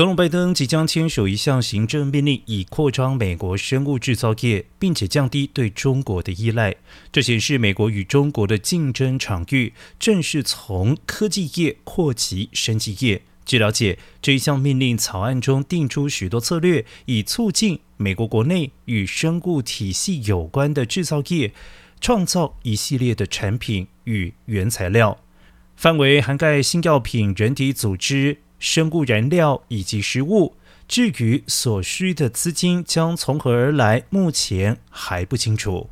总统拜登即将签署一项行政命令，以扩张美国生物制造业，并且降低对中国的依赖。这显示美国与中国的竞争场域正是从科技业扩及生技业。据了解，这一项命令草案中定出许多策略，以促进美国国内与生物体系有关的制造业，创造一系列的产品与原材料，范围涵盖新药品、人体组织。生物燃料以及食物，至于所需的资金将从何而来，目前还不清楚。